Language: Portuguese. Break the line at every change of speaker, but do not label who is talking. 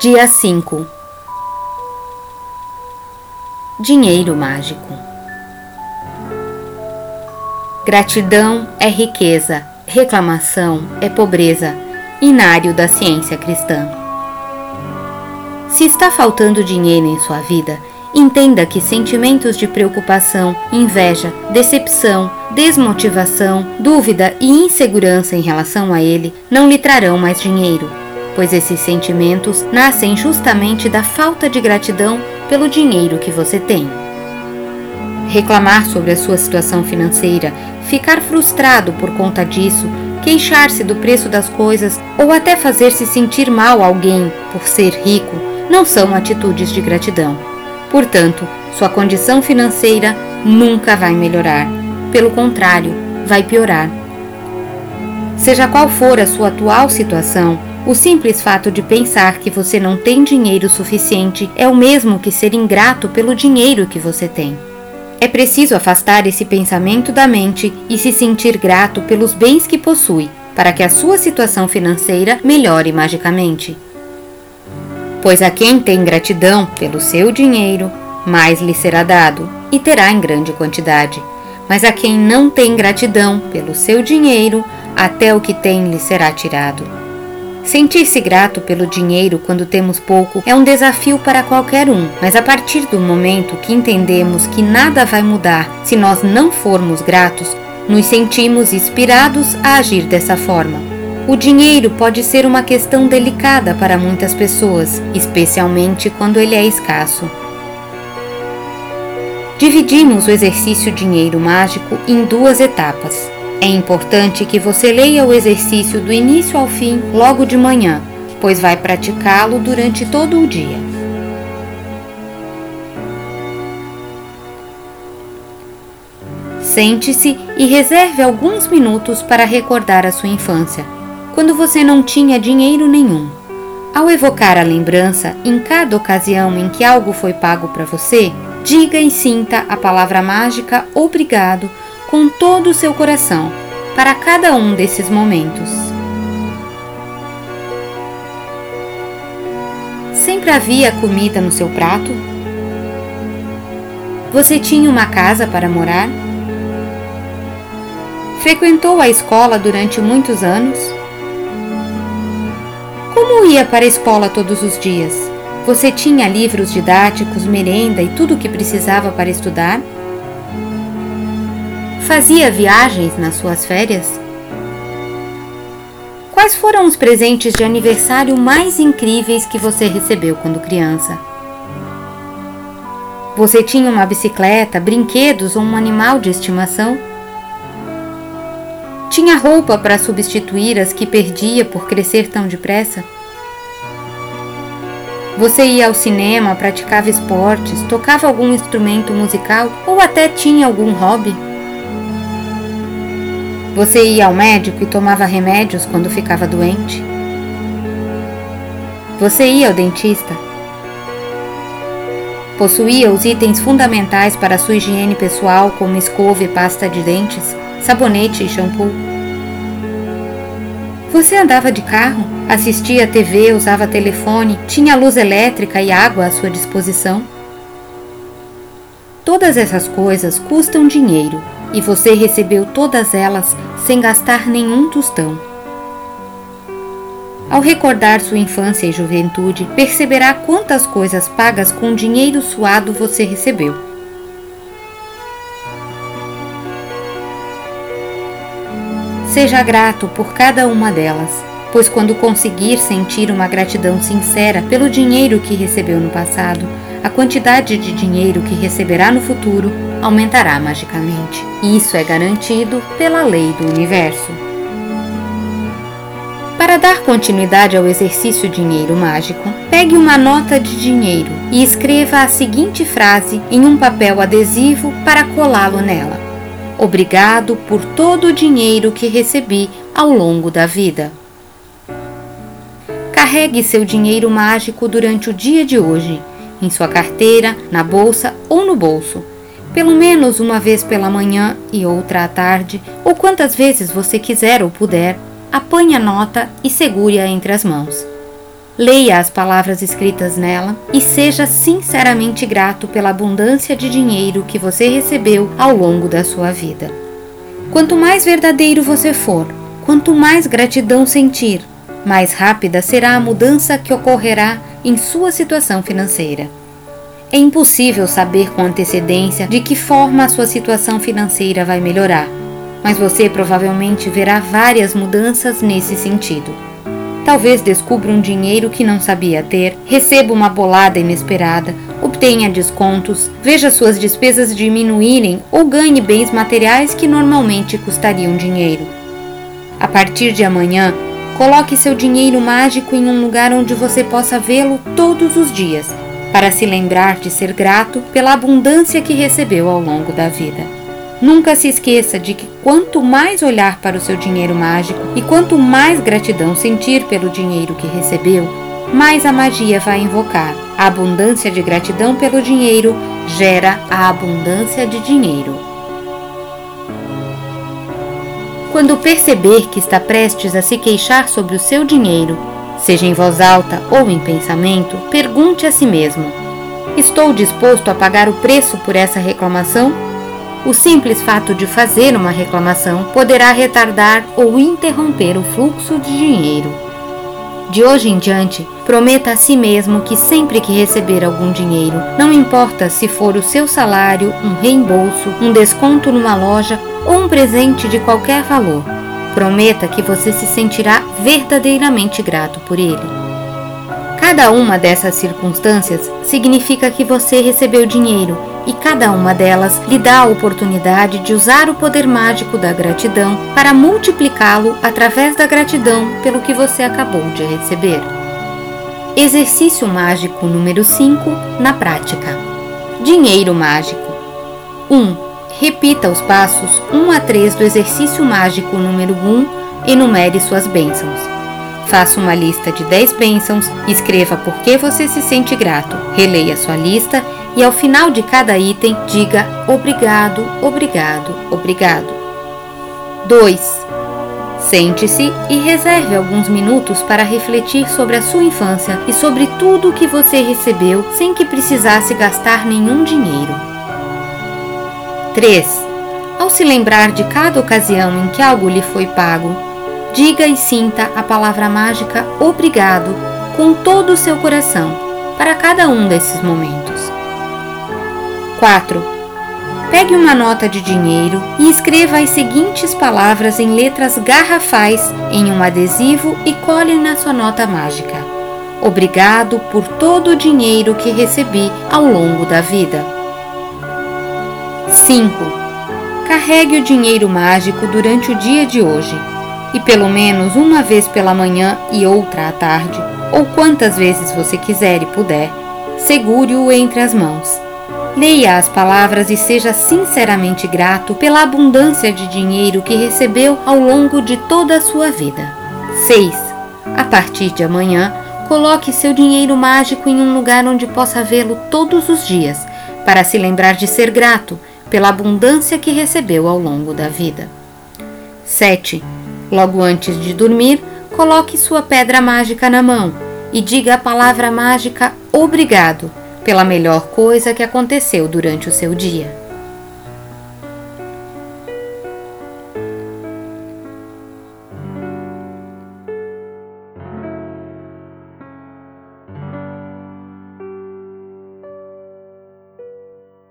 Dia 5 Dinheiro mágico. Gratidão é riqueza, reclamação é pobreza, inário da ciência cristã. Se está faltando dinheiro em sua vida, entenda que sentimentos de preocupação, inveja, decepção, desmotivação, dúvida e insegurança em relação a ele não lhe trarão mais dinheiro pois esses sentimentos nascem justamente da falta de gratidão pelo dinheiro que você tem. Reclamar sobre a sua situação financeira, ficar frustrado por conta disso, queixar-se do preço das coisas ou até fazer se sentir mal alguém por ser rico não são atitudes de gratidão. Portanto, sua condição financeira nunca vai melhorar. Pelo contrário, vai piorar. Seja qual for a sua atual situação, o simples fato de pensar que você não tem dinheiro suficiente é o mesmo que ser ingrato pelo dinheiro que você tem. É preciso afastar esse pensamento da mente e se sentir grato pelos bens que possui, para que a sua situação financeira melhore magicamente. Pois a quem tem gratidão pelo seu dinheiro, mais lhe será dado e terá em grande quantidade. Mas a quem não tem gratidão pelo seu dinheiro, até o que tem lhe será tirado. Sentir-se grato pelo dinheiro quando temos pouco é um desafio para qualquer um, mas a partir do momento que entendemos que nada vai mudar se nós não formos gratos, nos sentimos inspirados a agir dessa forma. O dinheiro pode ser uma questão delicada para muitas pessoas, especialmente quando ele é escasso. Dividimos o exercício dinheiro mágico em duas etapas. É importante que você leia o exercício do início ao fim logo de manhã, pois vai praticá-lo durante todo o dia. Sente-se e reserve alguns minutos para recordar a sua infância, quando você não tinha dinheiro nenhum. Ao evocar a lembrança, em cada ocasião em que algo foi pago para você, diga e sinta a palavra mágica obrigado com todo o seu coração para cada um desses momentos. Sempre havia comida no seu prato? Você tinha uma casa para morar? Frequentou a escola durante muitos anos? Como ia para a escola todos os dias? Você tinha livros didáticos, merenda e tudo o que precisava para estudar? Fazia viagens nas suas férias? Quais foram os presentes de aniversário mais incríveis que você recebeu quando criança? Você tinha uma bicicleta, brinquedos ou um animal de estimação? Tinha roupa para substituir as que perdia por crescer tão depressa? Você ia ao cinema, praticava esportes, tocava algum instrumento musical ou até tinha algum hobby? Você ia ao médico e tomava remédios quando ficava doente? Você ia ao dentista? Possuía os itens fundamentais para sua higiene pessoal, como escova e pasta de dentes, sabonete e shampoo? Você andava de carro, assistia a TV, usava telefone, tinha luz elétrica e água à sua disposição? Todas essas coisas custam dinheiro e você recebeu todas elas sem gastar nenhum tostão. Ao recordar sua infância e juventude, perceberá quantas coisas pagas com dinheiro suado você recebeu. Seja grato por cada uma delas, pois quando conseguir sentir uma gratidão sincera pelo dinheiro que recebeu no passado, a quantidade de dinheiro que receberá no futuro aumentará magicamente. Isso é garantido pela lei do universo. Para dar continuidade ao exercício dinheiro mágico, pegue uma nota de dinheiro e escreva a seguinte frase em um papel adesivo para colá-lo nela: Obrigado por todo o dinheiro que recebi ao longo da vida. Carregue seu dinheiro mágico durante o dia de hoje em sua carteira, na bolsa ou no bolso. Pelo menos uma vez pela manhã e outra à tarde, ou quantas vezes você quiser ou puder, apanhe a nota e segure-a entre as mãos. Leia as palavras escritas nela e seja sinceramente grato pela abundância de dinheiro que você recebeu ao longo da sua vida. Quanto mais verdadeiro você for, quanto mais gratidão sentir, mais rápida será a mudança que ocorrerá em sua situação financeira. É impossível saber com antecedência de que forma a sua situação financeira vai melhorar, mas você provavelmente verá várias mudanças nesse sentido. Talvez descubra um dinheiro que não sabia ter, receba uma bolada inesperada, obtenha descontos, veja suas despesas diminuírem ou ganhe bens materiais que normalmente custariam dinheiro. A partir de amanhã, coloque seu dinheiro mágico em um lugar onde você possa vê-lo todos os dias, para se lembrar de ser grato pela abundância que recebeu ao longo da vida. Nunca se esqueça de que quanto mais olhar para o seu dinheiro mágico e quanto mais gratidão sentir pelo dinheiro que recebeu, mais a magia vai invocar. A abundância de gratidão pelo dinheiro gera a abundância de dinheiro. Quando perceber que está prestes a se queixar sobre o seu dinheiro, seja em voz alta ou em pensamento, pergunte a si mesmo: Estou disposto a pagar o preço por essa reclamação? O simples fato de fazer uma reclamação poderá retardar ou interromper o fluxo de dinheiro. De hoje em diante, prometa a si mesmo que sempre que receber algum dinheiro, não importa se for o seu salário, um reembolso, um desconto numa loja ou um presente de qualquer valor, prometa que você se sentirá verdadeiramente grato por ele. Cada uma dessas circunstâncias significa que você recebeu dinheiro e cada uma delas lhe dá a oportunidade de usar o poder mágico da gratidão para multiplicá-lo através da gratidão pelo que você acabou de receber. Exercício mágico número 5 na prática. Dinheiro mágico. 1. Um, repita os passos 1 a 3 do exercício mágico número 1 e enumere suas bênçãos. Faça uma lista de 10 bênçãos, escreva por que você se sente grato, releia sua lista e ao final de cada item diga obrigado, obrigado, obrigado. 2. Sente-se e reserve alguns minutos para refletir sobre a sua infância e sobre tudo o que você recebeu sem que precisasse gastar nenhum dinheiro. 3. Ao se lembrar de cada ocasião em que algo lhe foi pago, diga e sinta a palavra mágica obrigado com todo o seu coração para cada um desses momentos. 4. Pegue uma nota de dinheiro e escreva as seguintes palavras em letras garrafais em um adesivo e cole na sua nota mágica. Obrigado por todo o dinheiro que recebi ao longo da vida. 5. Carregue o dinheiro mágico durante o dia de hoje e pelo menos uma vez pela manhã e outra à tarde, ou quantas vezes você quiser e puder, segure-o entre as mãos. Leia as palavras e seja sinceramente grato pela abundância de dinheiro que recebeu ao longo de toda a sua vida. 6. A partir de amanhã, coloque seu dinheiro mágico em um lugar onde possa vê-lo todos os dias, para se lembrar de ser grato pela abundância que recebeu ao longo da vida. 7. Logo antes de dormir, coloque sua pedra mágica na mão e diga a palavra mágica obrigado pela melhor coisa que aconteceu durante o seu dia.